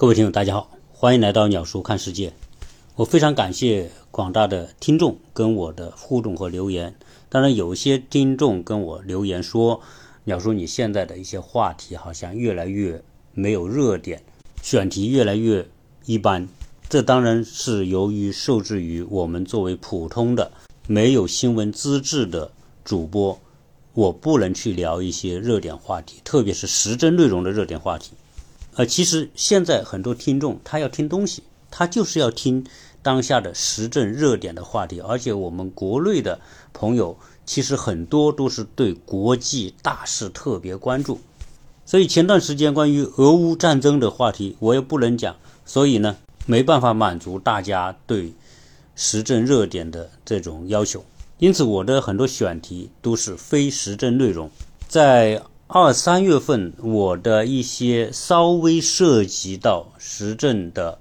各位听友，大家好，欢迎来到鸟叔看世界。我非常感谢广大的听众跟我的互动和留言。当然，有些听众跟我留言说，鸟叔你现在的一些话题好像越来越没有热点，选题越来越一般。这当然是由于受制于我们作为普通的没有新闻资质的主播，我不能去聊一些热点话题，特别是时政内容的热点话题。呃，其实现在很多听众他要听东西，他就是要听当下的时政热点的话题，而且我们国内的朋友其实很多都是对国际大事特别关注，所以前段时间关于俄乌战争的话题我也不能讲，所以呢没办法满足大家对时政热点的这种要求，因此我的很多选题都是非时政内容，在。二三月份，我的一些稍微涉及到时政的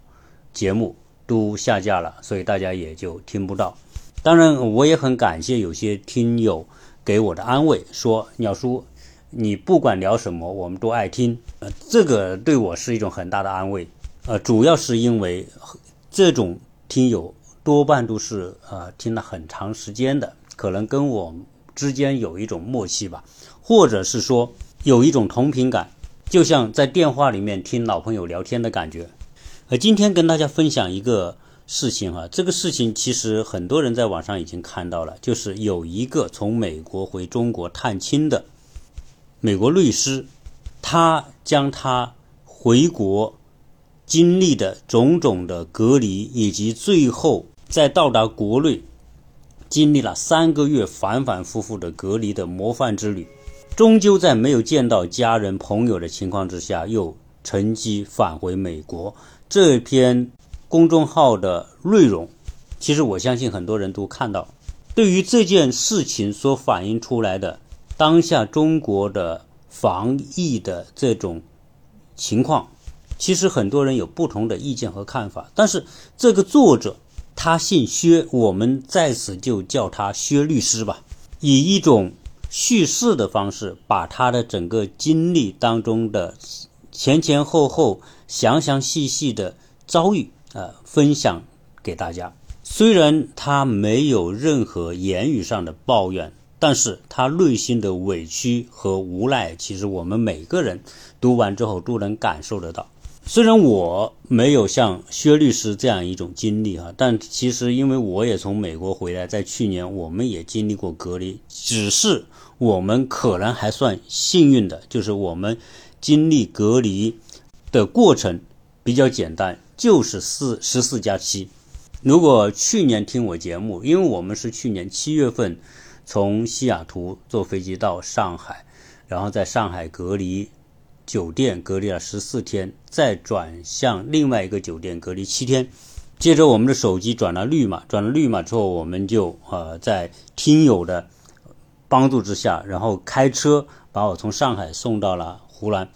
节目都下架了，所以大家也就听不到。当然，我也很感谢有些听友给我的安慰，说鸟叔，你不管聊什么，我们都爱听。呃，这个对我是一种很大的安慰。呃，主要是因为这种听友多半都是呃听了很长时间的，可能跟我之间有一种默契吧。或者是说有一种同频感，就像在电话里面听老朋友聊天的感觉。呃，今天跟大家分享一个事情哈，这个事情其实很多人在网上已经看到了，就是有一个从美国回中国探亲的美国律师，他将他回国经历的种种的隔离，以及最后在到达国内经历了三个月反反复复的隔离的模范之旅。终究在没有见到家人朋友的情况之下，又乘机返回美国。这篇公众号的内容，其实我相信很多人都看到。对于这件事情所反映出来的当下中国的防疫的这种情况，其实很多人有不同的意见和看法。但是这个作者他姓薛，我们在此就叫他薛律师吧，以一种。叙事的方式，把他的整个经历当中的前前后后、详详细细的遭遇，呃，分享给大家。虽然他没有任何言语上的抱怨，但是他内心的委屈和无奈，其实我们每个人读完之后都能感受得到。虽然我没有像薛律师这样一种经历哈，但其实因为我也从美国回来，在去年我们也经历过隔离，只是我们可能还算幸运的，就是我们经历隔离的过程比较简单，就是四十四加七。如果去年听我节目，因为我们是去年七月份从西雅图坐飞机到上海，然后在上海隔离。酒店隔离了十四天，再转向另外一个酒店隔离七天，接着我们的手机转了绿码，转了绿码之后，我们就呃在听友的帮助之下，然后开车把我从上海送到了湖南，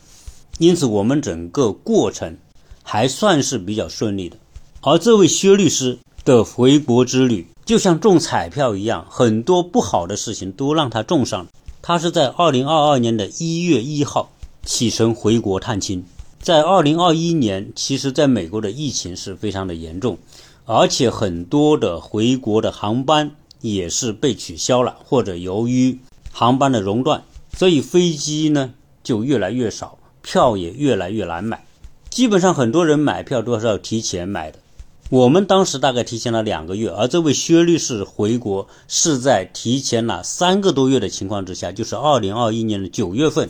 因此我们整个过程还算是比较顺利的。而这位薛律师的回国之旅就像中彩票一样，很多不好的事情都让他中上了。他是在二零二二年的一月一号。启程回国探亲，在二零二一年，其实在美国的疫情是非常的严重，而且很多的回国的航班也是被取消了，或者由于航班的熔断，所以飞机呢就越来越少，票也越来越难买。基本上很多人买票都是要提前买的，我们当时大概提前了两个月，而这位薛律师回国是在提前了三个多月的情况之下，就是二零二一年的九月份。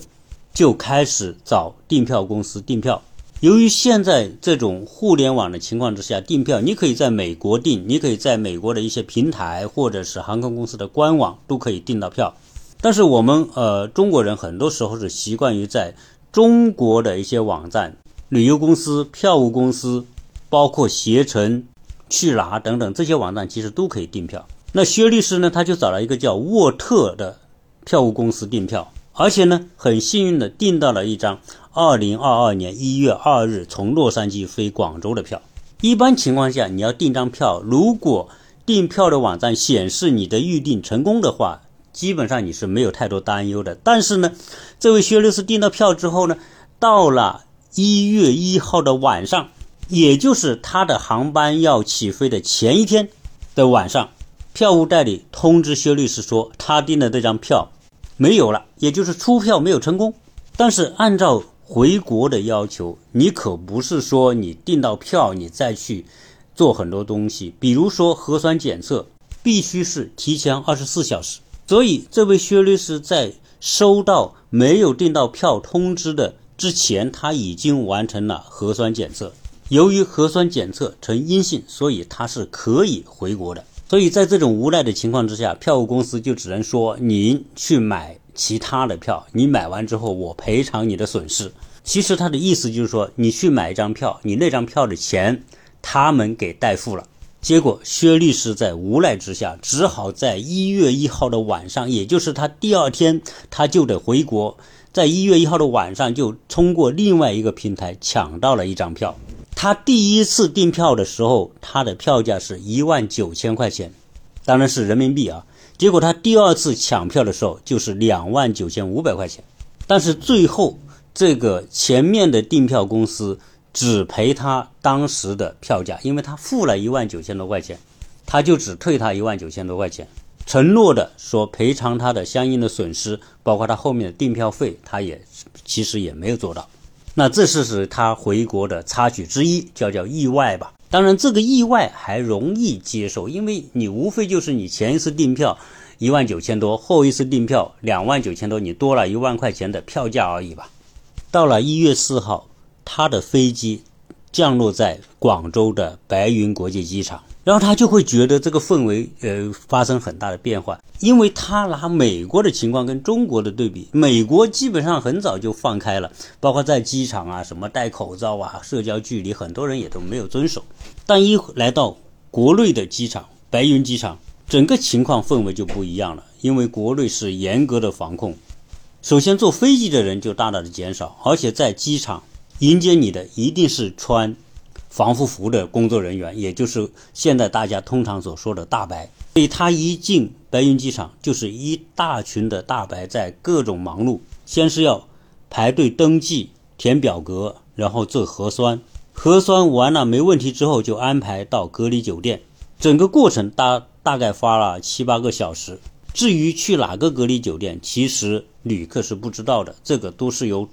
就开始找订票公司订票。由于现在这种互联网的情况之下，订票你可以在美国订，你可以在美国的一些平台或者是航空公司的官网都可以订到票。但是我们呃中国人很多时候是习惯于在中国的一些网站、旅游公司、票务公司，包括携程、去哪等等这些网站，其实都可以订票。那薛律师呢，他就找了一个叫沃特的票务公司订票。而且呢，很幸运的订到了一张二零二二年一月二日从洛杉矶飞广州的票。一般情况下，你要订张票，如果订票的网站显示你的预订成功的话，基本上你是没有太多担忧的。但是呢，这位薛律师订到票之后呢，到了一月一号的晚上，也就是他的航班要起飞的前一天的晚上，票务代理通知薛律师说，他订的这张票没有了，也就是出票没有成功。但是按照回国的要求，你可不是说你订到票你再去做很多东西，比如说核酸检测必须是提前二十四小时。所以这位薛律师在收到没有订到票通知的之前，他已经完成了核酸检测。由于核酸检测呈阴性，所以他是可以回国的。所以在这种无奈的情况之下，票务公司就只能说您去买。其他的票，你买完之后，我赔偿你的损失。其实他的意思就是说，你去买一张票，你那张票的钱他们给代付了。结果薛律师在无奈之下，只好在一月一号的晚上，也就是他第二天他就得回国，在一月一号的晚上就通过另外一个平台抢到了一张票。他第一次订票的时候，他的票价是一万九千块钱，当然是人民币啊。结果他第二次抢票的时候就是两万九千五百块钱，但是最后这个前面的订票公司只赔他当时的票价，因为他付了一万九千多块钱，他就只退他一万九千多块钱，承诺的说赔偿他的相应的损失，包括他后面的订票费，他也其实也没有做到。那这是是他回国的插曲之一，叫叫意外吧。当然，这个意外还容易接受，因为你无非就是你前一次订票一万九千多，后一次订票两万九千多，你多了一万块钱的票价而已吧。到了一月四号，他的飞机降落在广州的白云国际机场。然后他就会觉得这个氛围，呃，发生很大的变化，因为他拿美国的情况跟中国的对比，美国基本上很早就放开了，包括在机场啊，什么戴口罩啊，社交距离，很多人也都没有遵守。但一来到国内的机场，白云机场，整个情况氛围就不一样了，因为国内是严格的防控，首先坐飞机的人就大大的减少，而且在机场迎接你的一定是穿。防护服的工作人员，也就是现在大家通常所说的大白。所以他一进白云机场，就是一大群的大白在各种忙碌。先是要排队登记、填表格，然后做核酸。核酸完了没问题之后，就安排到隔离酒店。整个过程大大概花了七八个小时。至于去哪个隔离酒店，其实旅客是不知道的，这个都是由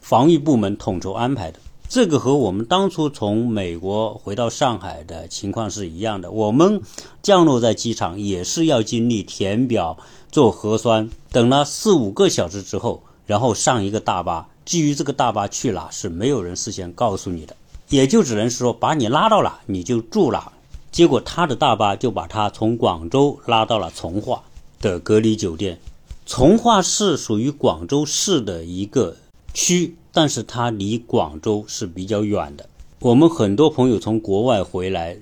防疫部门统筹安排的。这个和我们当初从美国回到上海的情况是一样的。我们降落在机场也是要经历填表、做核酸，等了四五个小时之后，然后上一个大巴。至于这个大巴去哪，是没有人事先告诉你的，也就只能说把你拉到哪你就住哪。结果他的大巴就把他从广州拉到了从化的隔离酒店。从化市属于广州市的一个区。但是它离广州是比较远的。我们很多朋友从国外回来，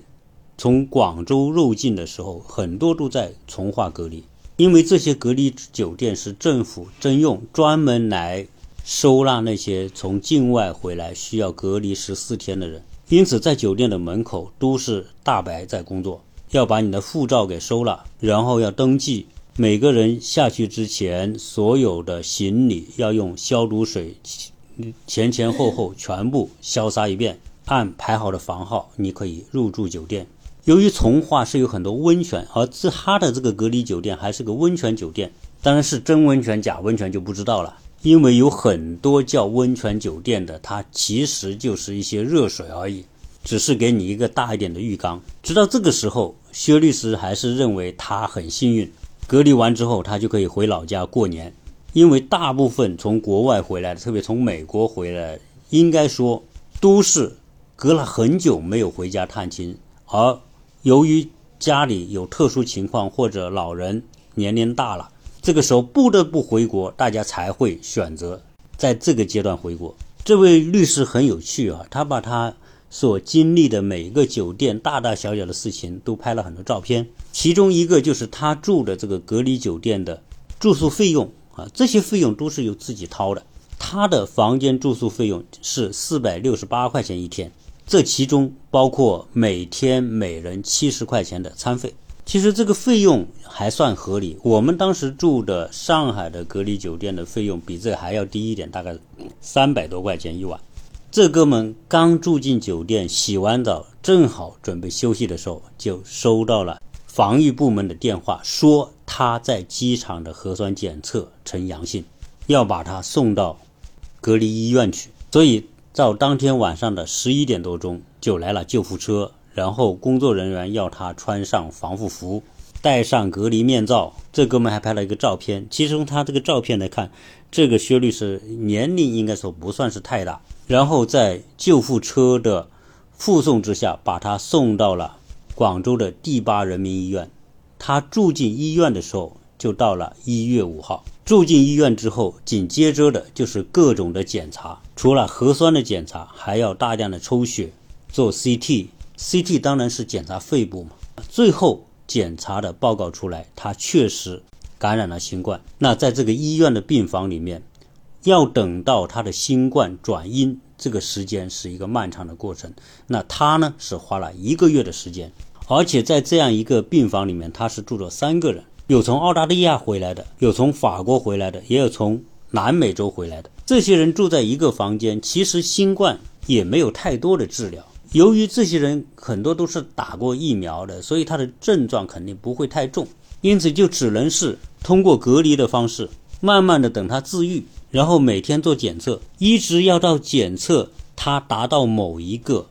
从广州入境的时候，很多都在从化隔离，因为这些隔离酒店是政府征用，专门来收纳那些从境外回来需要隔离十四天的人。因此，在酒店的门口都是大白在工作，要把你的护照给收了，然后要登记。每个人下去之前，所有的行李要用消毒水。前前后后全部消杀一遍，按排好的房号，你可以入住酒店。由于从化是有很多温泉，而自哈的这个隔离酒店还是个温泉酒店，当然是真温泉假温泉就不知道了。因为有很多叫温泉酒店的，它其实就是一些热水而已，只是给你一个大一点的浴缸。直到这个时候，薛律师还是认为他很幸运，隔离完之后他就可以回老家过年。因为大部分从国外回来的，特别从美国回来，应该说都是隔了很久没有回家探亲，而由于家里有特殊情况或者老人年龄大了，这个时候不得不回国，大家才会选择在这个阶段回国。这位律师很有趣啊，他把他所经历的每一个酒店大大小小的事情都拍了很多照片，其中一个就是他住的这个隔离酒店的住宿费用。啊，这些费用都是由自己掏的。他的房间住宿费用是四百六十八块钱一天，这其中包括每天每人七十块钱的餐费。其实这个费用还算合理。我们当时住的上海的隔离酒店的费用比这还要低一点，大概三百多块钱一晚。这哥们刚住进酒店，洗完澡，正好准备休息的时候，就收到了防疫部门的电话，说他在机场的核酸检测呈阳性，要把他送到隔离医院去。所以到当天晚上的十一点多钟，就来了救护车，然后工作人员要他穿上防护服。戴上隔离面罩，这哥们还拍了一个照片。其实从他这个照片来看，这个薛律师年龄应该说不算是太大。然后在救护车的护送之下，把他送到了广州的第八人民医院。他住进医院的时候，就到了一月五号。住进医院之后，紧接着的就是各种的检查，除了核酸的检查，还要大量的抽血、做 CT。CT 当然是检查肺部嘛。最后。检查的报告出来，他确实感染了新冠。那在这个医院的病房里面，要等到他的新冠转阴，这个时间是一个漫长的过程。那他呢是花了一个月的时间，而且在这样一个病房里面，他是住着三个人，有从澳大利亚回来的，有从法国回来的，也有从南美洲回来的。这些人住在一个房间，其实新冠也没有太多的治疗。由于这些人很多都是打过疫苗的，所以他的症状肯定不会太重，因此就只能是通过隔离的方式，慢慢的等他自愈，然后每天做检测，一直要到检测它达到某一个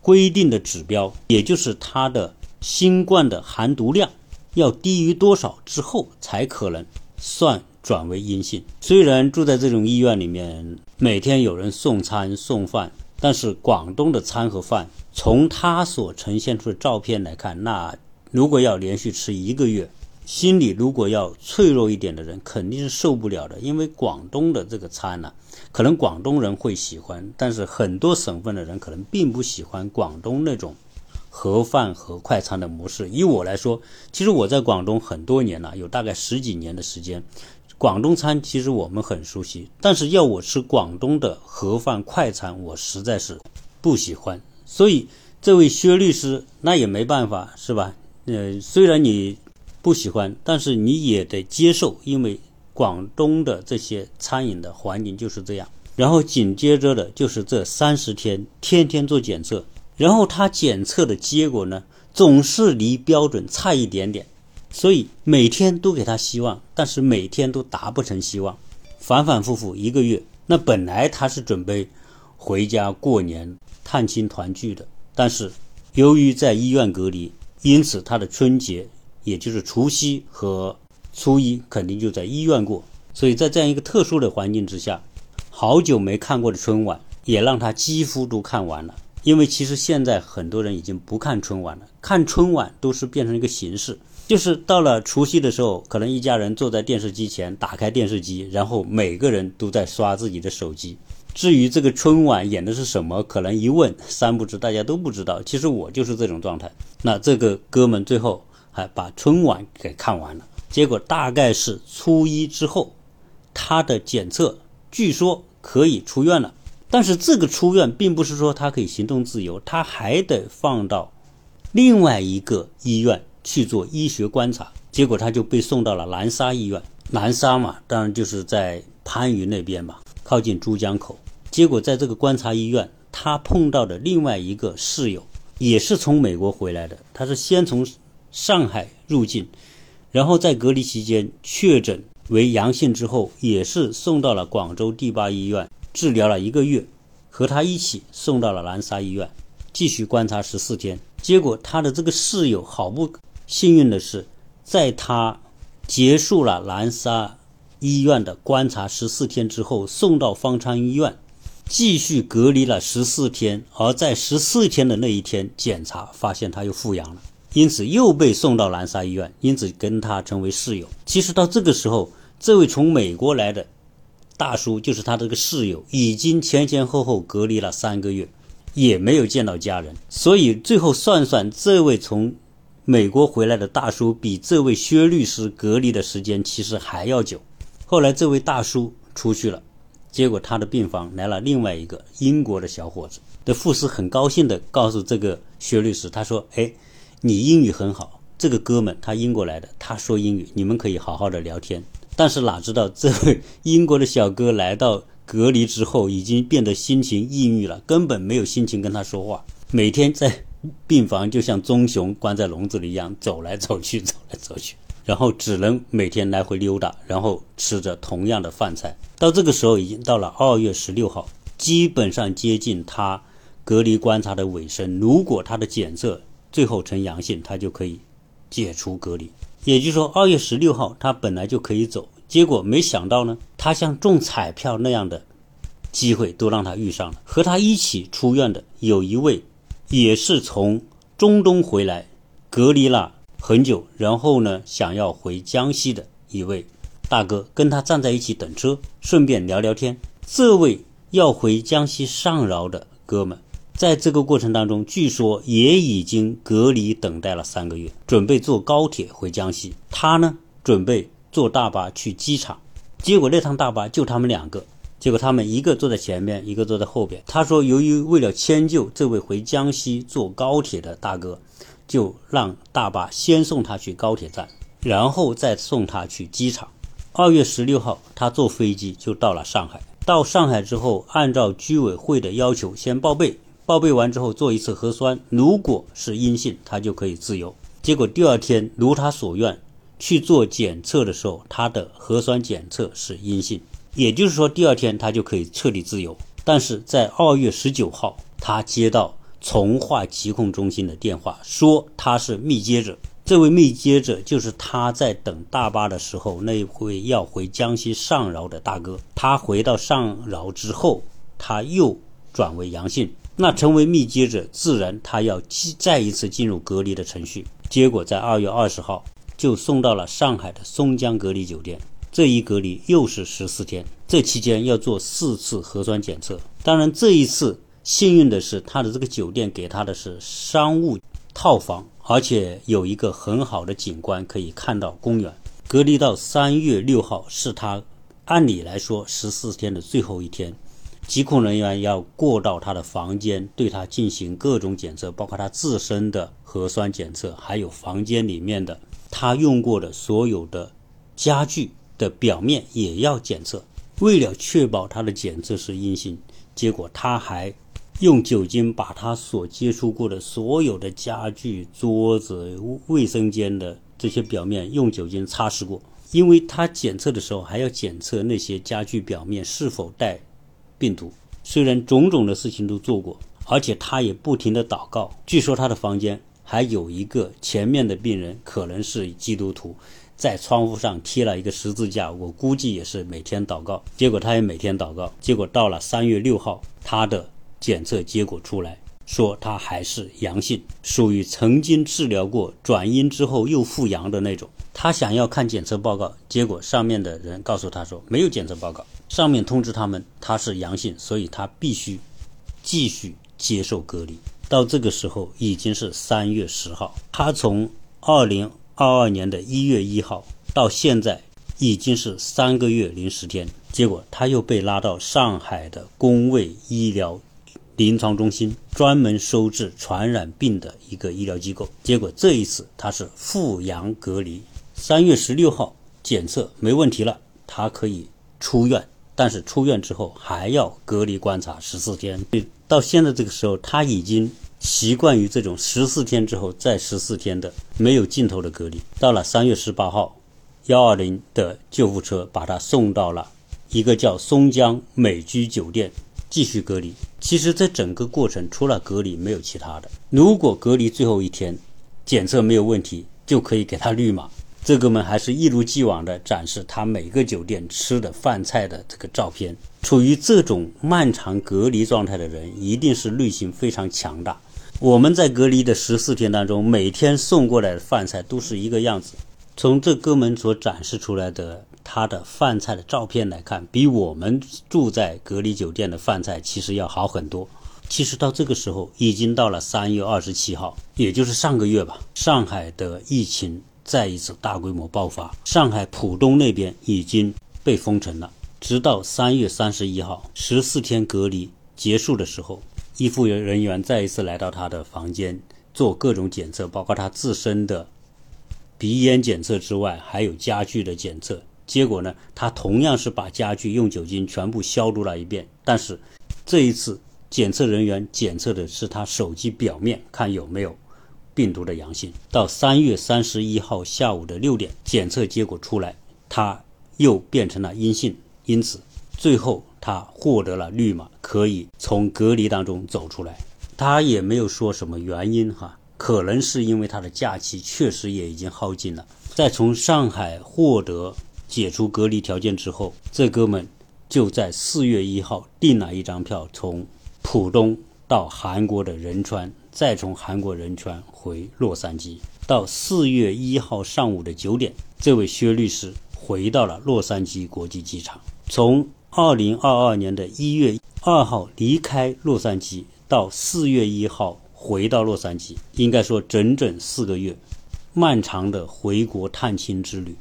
规定的指标，也就是它的新冠的含毒量要低于多少之后，才可能算转为阴性。虽然住在这种医院里面，每天有人送餐送饭。但是广东的餐和饭，从他所呈现出的照片来看，那如果要连续吃一个月，心里如果要脆弱一点的人，肯定是受不了的。因为广东的这个餐呢，可能广东人会喜欢，但是很多省份的人可能并不喜欢广东那种盒饭和快餐的模式。以我来说，其实我在广东很多年了，有大概十几年的时间。广东餐其实我们很熟悉，但是要我吃广东的盒饭快餐，我实在是不喜欢。所以这位薛律师那也没办法，是吧？呃，虽然你不喜欢，但是你也得接受，因为广东的这些餐饮的环境就是这样。然后紧接着的就是这三十天天天做检测，然后他检测的结果呢，总是离标准差一点点。所以每天都给他希望，但是每天都达不成希望，反反复复一个月。那本来他是准备回家过年探亲团聚的，但是由于在医院隔离，因此他的春节，也就是除夕和初一，肯定就在医院过。所以在这样一个特殊的环境之下，好久没看过的春晚，也让他几乎都看完了。因为其实现在很多人已经不看春晚了，看春晚都是变成一个形式。就是到了除夕的时候，可能一家人坐在电视机前，打开电视机，然后每个人都在刷自己的手机。至于这个春晚演的是什么，可能一问三不知，大家都不知道。其实我就是这种状态。那这个哥们最后把春晚给看完了，结果大概是初一之后，他的检测据说可以出院了。但是这个出院并不是说他可以行动自由，他还得放到另外一个医院。去做医学观察，结果他就被送到了南沙医院。南沙嘛，当然就是在番禺那边嘛，靠近珠江口。结果在这个观察医院，他碰到的另外一个室友也是从美国回来的。他是先从上海入境，然后在隔离期间确诊为阳性之后，也是送到了广州第八医院治疗了一个月，和他一起送到了南沙医院继续观察十四天。结果他的这个室友好不。幸运的是，在他结束了南沙医院的观察十四天之后，送到方舱医院继续隔离了十四天。而在十四天的那一天，检查发现他又复阳了，因此又被送到南沙医院，因此跟他成为室友。其实到这个时候，这位从美国来的大叔就是他这个室友，已经前前后后隔离了三个月，也没有见到家人。所以最后算算，这位从美国回来的大叔比这位薛律师隔离的时间其实还要久。后来这位大叔出去了，结果他的病房来了另外一个英国的小伙子。的护士很高兴地告诉这个薛律师，他说：“哎，你英语很好，这个哥们他英国来的，他说英语，你们可以好好的聊天。”但是哪知道这位英国的小哥来到隔离之后已经变得心情抑郁了，根本没有心情跟他说话，每天在病房就像棕熊关在笼子里一样走来走去，走来走去，然后只能每天来回溜达，然后吃着同样的饭菜。到这个时候已经到了二月十六号，基本上接近他隔离观察的尾声。如果他的检测最后呈阳性，他就可以解除隔离。也就是说，二月十六号他本来就可以走，结果没想到呢，他像中彩票那样的机会都让他遇上了。和他一起出院的有一位，也是从中东回来，隔离了很久，然后呢想要回江西的一位大哥，跟他站在一起等车，顺便聊聊天。这位要回江西上饶的哥们。在这个过程当中，据说也已经隔离等待了三个月，准备坐高铁回江西。他呢，准备坐大巴去机场，结果那趟大巴就他们两个，结果他们一个坐在前面，一个坐在后边。他说，由于为了迁就这位回江西坐高铁的大哥，就让大巴先送他去高铁站，然后再送他去机场。二月十六号，他坐飞机就到了上海。到上海之后，按照居委会的要求，先报备。报备完之后做一次核酸，如果是阴性，他就可以自由。结果第二天如他所愿去做检测的时候，他的核酸检测是阴性，也就是说第二天他就可以彻底自由。但是在二月十九号，他接到从化疾控中心的电话，说他是密接者。这位密接者就是他在等大巴的时候那一位要回江西上饶的大哥。他回到上饶之后，他又转为阳性。那成为密接者，自然他要再一次进入隔离的程序。结果在二月二十号就送到了上海的松江隔离酒店，这一隔离又是十四天，这期间要做四次核酸检测。当然这一次幸运的是，他的这个酒店给他的是商务套房，而且有一个很好的景观，可以看到公园。隔离到三月六号是他按理来说十四天的最后一天。疾控人员要过到他的房间，对他进行各种检测，包括他自身的核酸检测，还有房间里面的他用过的所有的家具的表面也要检测。为了确保他的检测是阴性，结果他还用酒精把他所接触过的所有的家具、桌子、卫生间的这些表面用酒精擦拭过，因为他检测的时候还要检测那些家具表面是否带。病毒虽然种种的事情都做过，而且他也不停的祷告。据说他的房间还有一个前面的病人可能是基督徒，在窗户上贴了一个十字架，我估计也是每天祷告。结果他也每天祷告，结果到了三月六号，他的检测结果出来。说他还是阳性，属于曾经治疗过转阴之后又复阳的那种。他想要看检测报告，结果上面的人告诉他说没有检测报告，上面通知他们他是阳性，所以他必须继续接受隔离。到这个时候已经是三月十号，他从二零二二年的一月一号到现在已经是三个月零十天，结果他又被拉到上海的公卫医疗。临床中心专门收治传染病的一个医疗机构，结果这一次他是复阳隔离，三月十六号检测没问题了，他可以出院，但是出院之后还要隔离观察十四天。到现在这个时候，他已经习惯于这种十四天之后再十四天的没有尽头的隔离。到了三月十八号，幺二零的救护车把他送到了一个叫松江美居酒店。继续隔离。其实，在整个过程，除了隔离，没有其他的。如果隔离最后一天检测没有问题，就可以给他绿码。这哥们还是一如既往的展示他每个酒店吃的饭菜的这个照片。处于这种漫长隔离状态的人，一定是内心非常强大。我们在隔离的十四天当中，每天送过来的饭菜都是一个样子。从这哥们所展示出来的。他的饭菜的照片来看，比我们住在隔离酒店的饭菜其实要好很多。其实到这个时候，已经到了三月二十七号，也就是上个月吧。上海的疫情再一次大规模爆发，上海浦东那边已经被封城了。直到三月三十一号，十四天隔离结束的时候，医护人员再一次来到他的房间做各种检测，包括他自身的鼻咽检测之外，还有家具的检测。结果呢，他同样是把家具用酒精全部消毒了一遍，但是这一次检测人员检测的是他手机表面，看有没有病毒的阳性。到三月三十一号下午的六点，检测结果出来，他又变成了阴性，因此最后他获得了绿码，可以从隔离当中走出来。他也没有说什么原因哈，可能是因为他的假期确实也已经耗尽了。在从上海获得。解除隔离条件之后，这哥们就在四月一号订了一张票，从浦东到韩国的仁川，再从韩国仁川回洛杉矶。到四月一号上午的九点，这位薛律师回到了洛杉矶国际机场。从二零二二年的一月二号离开洛杉矶，到四月一号回到洛杉矶，应该说整整四个月，漫长的回国探亲之旅。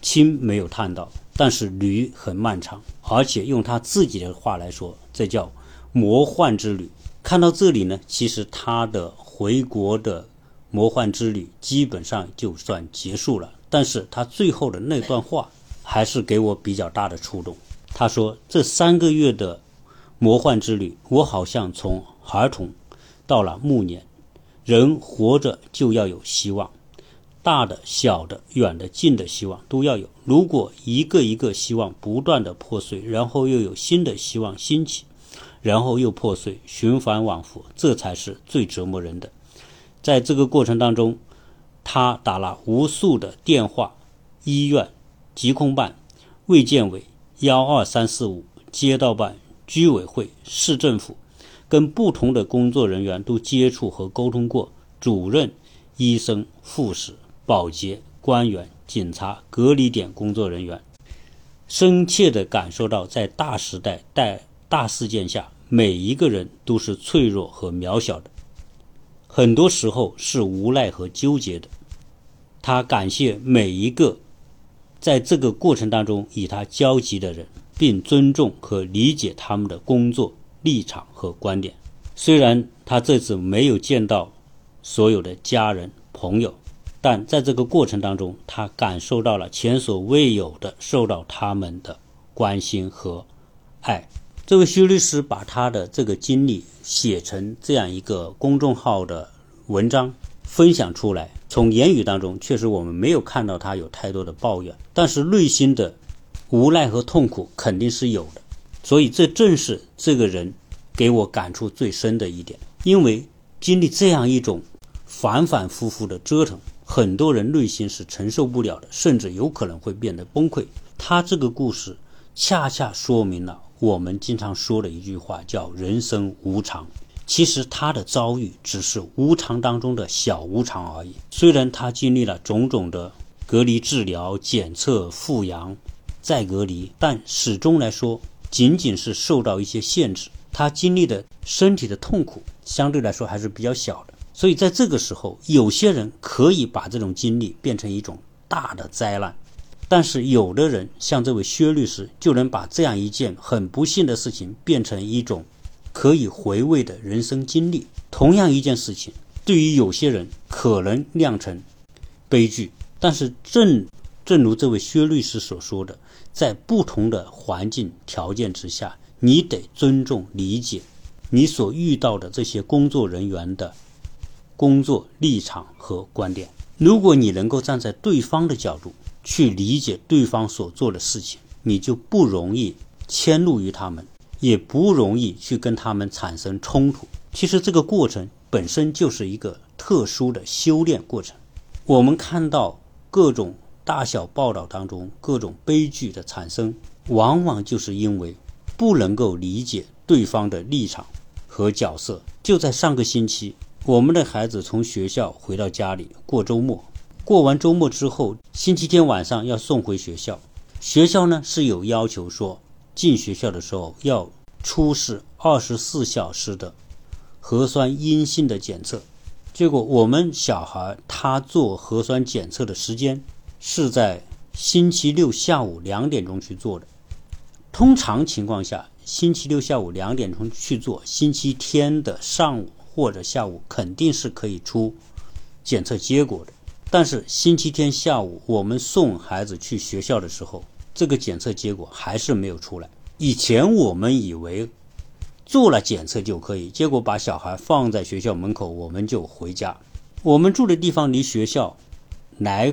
亲没有探到，但是旅很漫长，而且用他自己的话来说，这叫魔幻之旅。看到这里呢，其实他的回国的魔幻之旅基本上就算结束了。但是他最后的那段话还是给我比较大的触动。他说：“这三个月的魔幻之旅，我好像从儿童到了暮年，人活着就要有希望。”大的、小的、远的、近的希望都要有。如果一个一个希望不断的破碎，然后又有新的希望兴起，然后又破碎，循环往复，这才是最折磨人的。在这个过程当中，他打了无数的电话，医院、疾控办、卫健委、幺二三四五、街道办、居委会、市政府，跟不同的工作人员都接触和沟通过，主任、医生、护士。保洁、官员、警察、隔离点工作人员，深切地感受到，在大时代、带大事件下，每一个人都是脆弱和渺小的，很多时候是无奈和纠结的。他感谢每一个在这个过程当中与他交集的人，并尊重和理解他们的工作立场和观点。虽然他这次没有见到所有的家人朋友。但在这个过程当中，他感受到了前所未有的受到他们的关心和爱。这位修律师把他的这个经历写成这样一个公众号的文章分享出来。从言语当中，确实我们没有看到他有太多的抱怨，但是内心的无奈和痛苦肯定是有的。所以，这正是这个人给我感触最深的一点。因为经历这样一种反反复复的折腾。很多人内心是承受不了的，甚至有可能会变得崩溃。他这个故事恰恰说明了我们经常说的一句话，叫“人生无常”。其实他的遭遇只是无常当中的小无常而已。虽然他经历了种种的隔离、治疗、检测、复阳、再隔离，但始终来说，仅仅是受到一些限制。他经历的身体的痛苦相对来说还是比较小的。所以在这个时候，有些人可以把这种经历变成一种大的灾难，但是有的人像这位薛律师，就能把这样一件很不幸的事情变成一种可以回味的人生经历。同样一件事情，对于有些人可能酿成悲剧，但是正正如这位薛律师所说的，在不同的环境条件之下，你得尊重理解你所遇到的这些工作人员的。工作立场和观点，如果你能够站在对方的角度去理解对方所做的事情，你就不容易迁怒于他们，也不容易去跟他们产生冲突。其实这个过程本身就是一个特殊的修炼过程。我们看到各种大小报道当中各种悲剧的产生，往往就是因为不能够理解对方的立场和角色。就在上个星期。我们的孩子从学校回到家里过周末，过完周末之后，星期天晚上要送回学校。学校呢是有要求说，进学校的时候要出示二十四小时的核酸阴性的检测。结果我们小孩他做核酸检测的时间是在星期六下午两点钟去做的。通常情况下，星期六下午两点钟去做，星期天的上午。或者下午肯定是可以出检测结果的，但是星期天下午我们送孩子去学校的时候，这个检测结果还是没有出来。以前我们以为做了检测就可以，结果把小孩放在学校门口，我们就回家。我们住的地方离学校来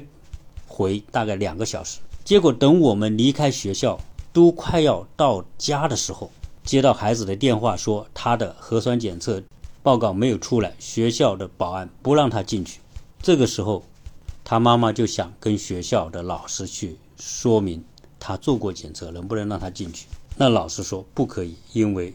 回大概两个小时，结果等我们离开学校都快要到家的时候，接到孩子的电话说他的核酸检测报告没有出来，学校的保安不让他进去。这个时候，他妈妈就想跟学校的老师去说明他做过检测，能不能让他进去。那老师说不可以，因为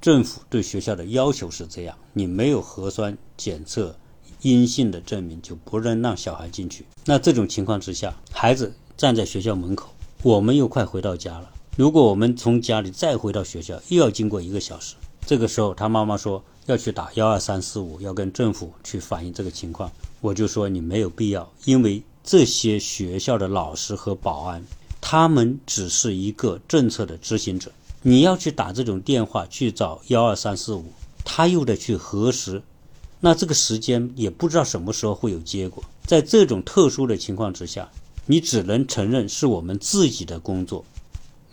政府对学校的要求是这样：你没有核酸检测阴性的证明，就不能让小孩进去。那这种情况之下，孩子站在学校门口，我们又快回到家了。如果我们从家里再回到学校，又要经过一个小时。这个时候，他妈妈说要去打幺二三四五，要跟政府去反映这个情况。我就说你没有必要，因为这些学校的老师和保安，他们只是一个政策的执行者。你要去打这种电话去找幺二三四五，他又得去核实，那这个时间也不知道什么时候会有结果。在这种特殊的情况之下，你只能承认是我们自己的工作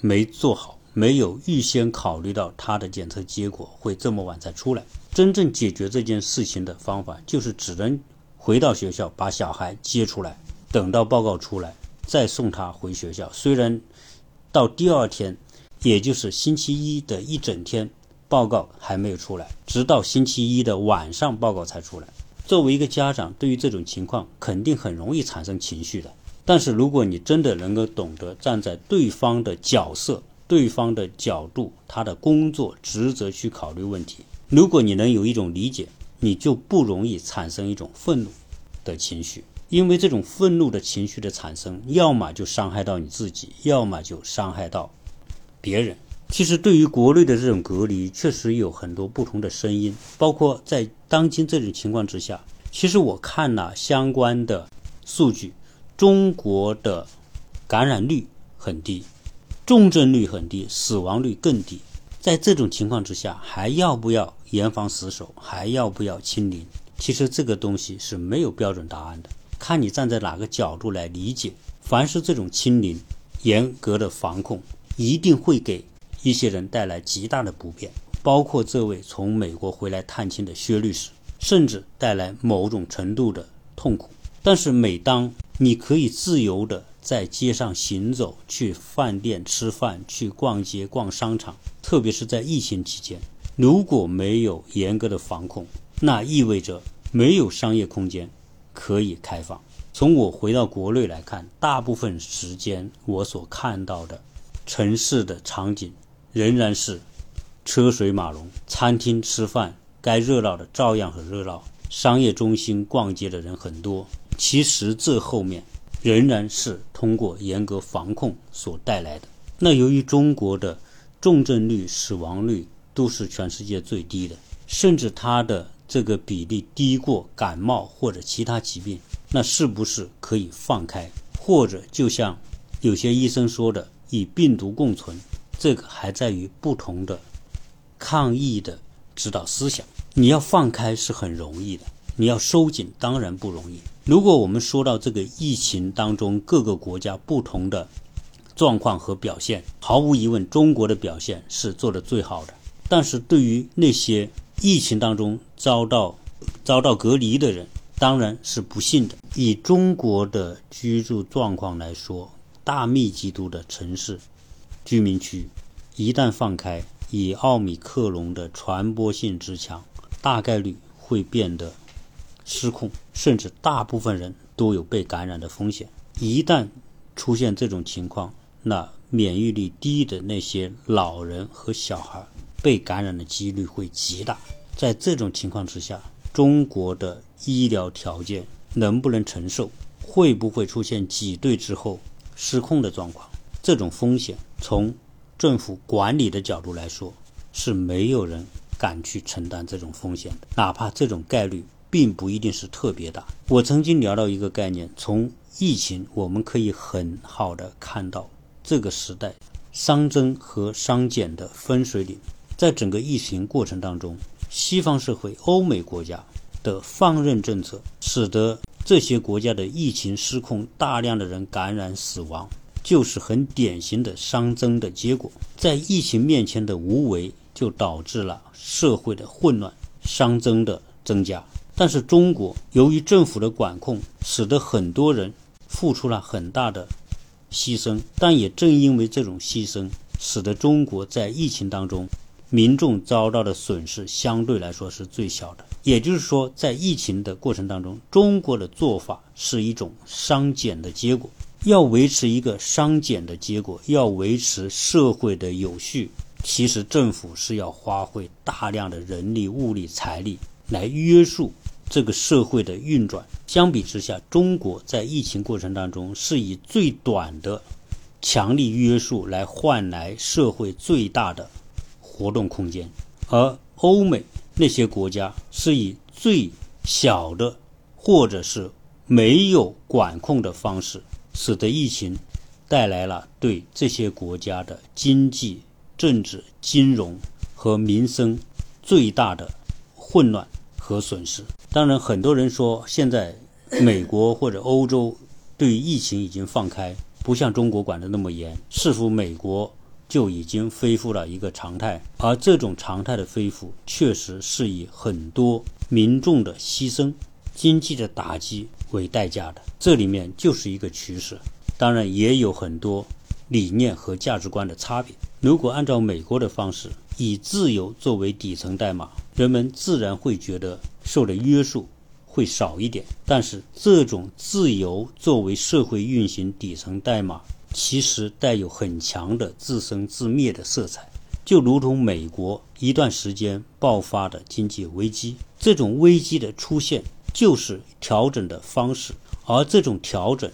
没做好，没有预先考虑到他的检测结果会这么晚才出来。真正解决这件事情的方法就是只能。回到学校把小孩接出来，等到报告出来再送他回学校。虽然到第二天，也就是星期一的一整天，报告还没有出来，直到星期一的晚上报告才出来。作为一个家长，对于这种情况肯定很容易产生情绪的。但是如果你真的能够懂得站在对方的角色、对方的角度、他的工作职责去考虑问题，如果你能有一种理解。你就不容易产生一种愤怒的情绪，因为这种愤怒的情绪的产生，要么就伤害到你自己，要么就伤害到别人。其实，对于国内的这种隔离，确实有很多不同的声音，包括在当今这种情况之下，其实我看了相关的数据，中国的感染率很低，重症率很低，死亡率更低。在这种情况之下，还要不要严防死守？还要不要清零？其实这个东西是没有标准答案的，看你站在哪个角度来理解。凡是这种清零、严格的防控，一定会给一些人带来极大的不便，包括这位从美国回来探亲的薛律师，甚至带来某种程度的痛苦。但是，每当你可以自由的在街上行走，去饭店吃饭，去逛街、逛商场。特别是在疫情期间，如果没有严格的防控，那意味着没有商业空间可以开放。从我回到国内来看，大部分时间我所看到的城市的场景仍然是车水马龙，餐厅吃饭该热闹的照样很热闹，商业中心逛街的人很多。其实这后面仍然是通过严格防控所带来的。那由于中国的重症率、死亡率都是全世界最低的，甚至它的这个比例低过感冒或者其他疾病。那是不是可以放开？或者就像有些医生说的，与病毒共存？这个还在于不同的抗疫的指导思想。你要放开是很容易的，你要收紧当然不容易。如果我们说到这个疫情当中各个国家不同的。状况和表现，毫无疑问，中国的表现是做的最好的。但是对于那些疫情当中遭到遭到隔离的人，当然是不幸的。以中国的居住状况来说，大密集度的城市居民区，一旦放开，以奥密克戎的传播性之强，大概率会变得失控，甚至大部分人都有被感染的风险。一旦出现这种情况，那免疫力低的那些老人和小孩被感染的几率会极大。在这种情况之下，中国的医疗条件能不能承受？会不会出现挤兑之后失控的状况？这种风险，从政府管理的角度来说，是没有人敢去承担这种风险的，哪怕这种概率并不一定是特别大。我曾经聊到一个概念，从疫情我们可以很好的看到。这个时代，商增和商减的分水岭，在整个疫情过程当中，西方社会、欧美国家的放任政策，使得这些国家的疫情失控，大量的人感染死亡。就是很典型的熵增的结果。在疫情面前的无为，就导致了社会的混乱、熵增的增加。但是中国由于政府的管控，使得很多人付出了很大的牺牲。但也正因为这种牺牲，使得中国在疫情当中，民众遭到的损失相对来说是最小的。也就是说，在疫情的过程当中，中国的做法是一种商减的结果。要维持一个商减的结果，要维持社会的有序，其实政府是要花费大量的人力、物力、财力来约束这个社会的运转。相比之下，中国在疫情过程当中是以最短的强力约束来换来社会最大的活动空间，而欧美那些国家是以最小的或者是没有管控的方式。使得疫情带来了对这些国家的经济、政治、金融和民生最大的混乱和损失。当然，很多人说现在美国或者欧洲对疫情已经放开，不像中国管得那么严，似乎美国就已经恢复了一个常态。而这种常态的恢复，确实是以很多民众的牺牲、经济的打击。为代价的，这里面就是一个取舍，当然也有很多理念和价值观的差别。如果按照美国的方式，以自由作为底层代码，人们自然会觉得受的约束会少一点。但是，这种自由作为社会运行底层代码，其实带有很强的自生自灭的色彩，就如同美国一段时间爆发的经济危机，这种危机的出现。就是调整的方式，而这种调整，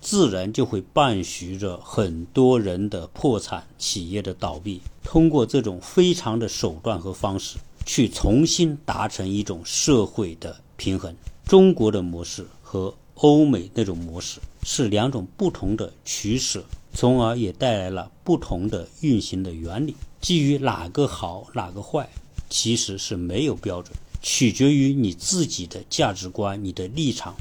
自然就会伴随着很多人的破产、企业的倒闭。通过这种非常的手段和方式，去重新达成一种社会的平衡。中国的模式和欧美那种模式是两种不同的取舍，从而也带来了不同的运行的原理。基于哪个好，哪个坏，其实是没有标准。取决于你自己的价值观、你的立场、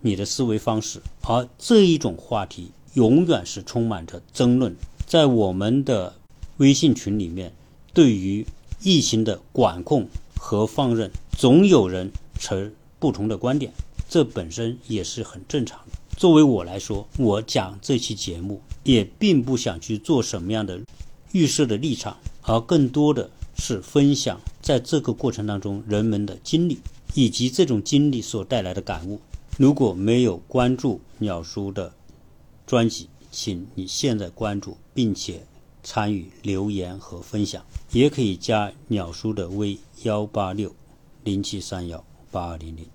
你的思维方式，而这一种话题永远是充满着争论。在我们的微信群里面，对于疫情的管控和放任，总有人持不同的观点，这本身也是很正常的。作为我来说，我讲这期节目也并不想去做什么样的预设的立场，而更多的。是分享在这个过程当中人们的经历，以及这种经历所带来的感悟。如果没有关注鸟叔的专辑，请你现在关注，并且参与留言和分享，也可以加鸟叔的微幺八六零七三幺八二零零。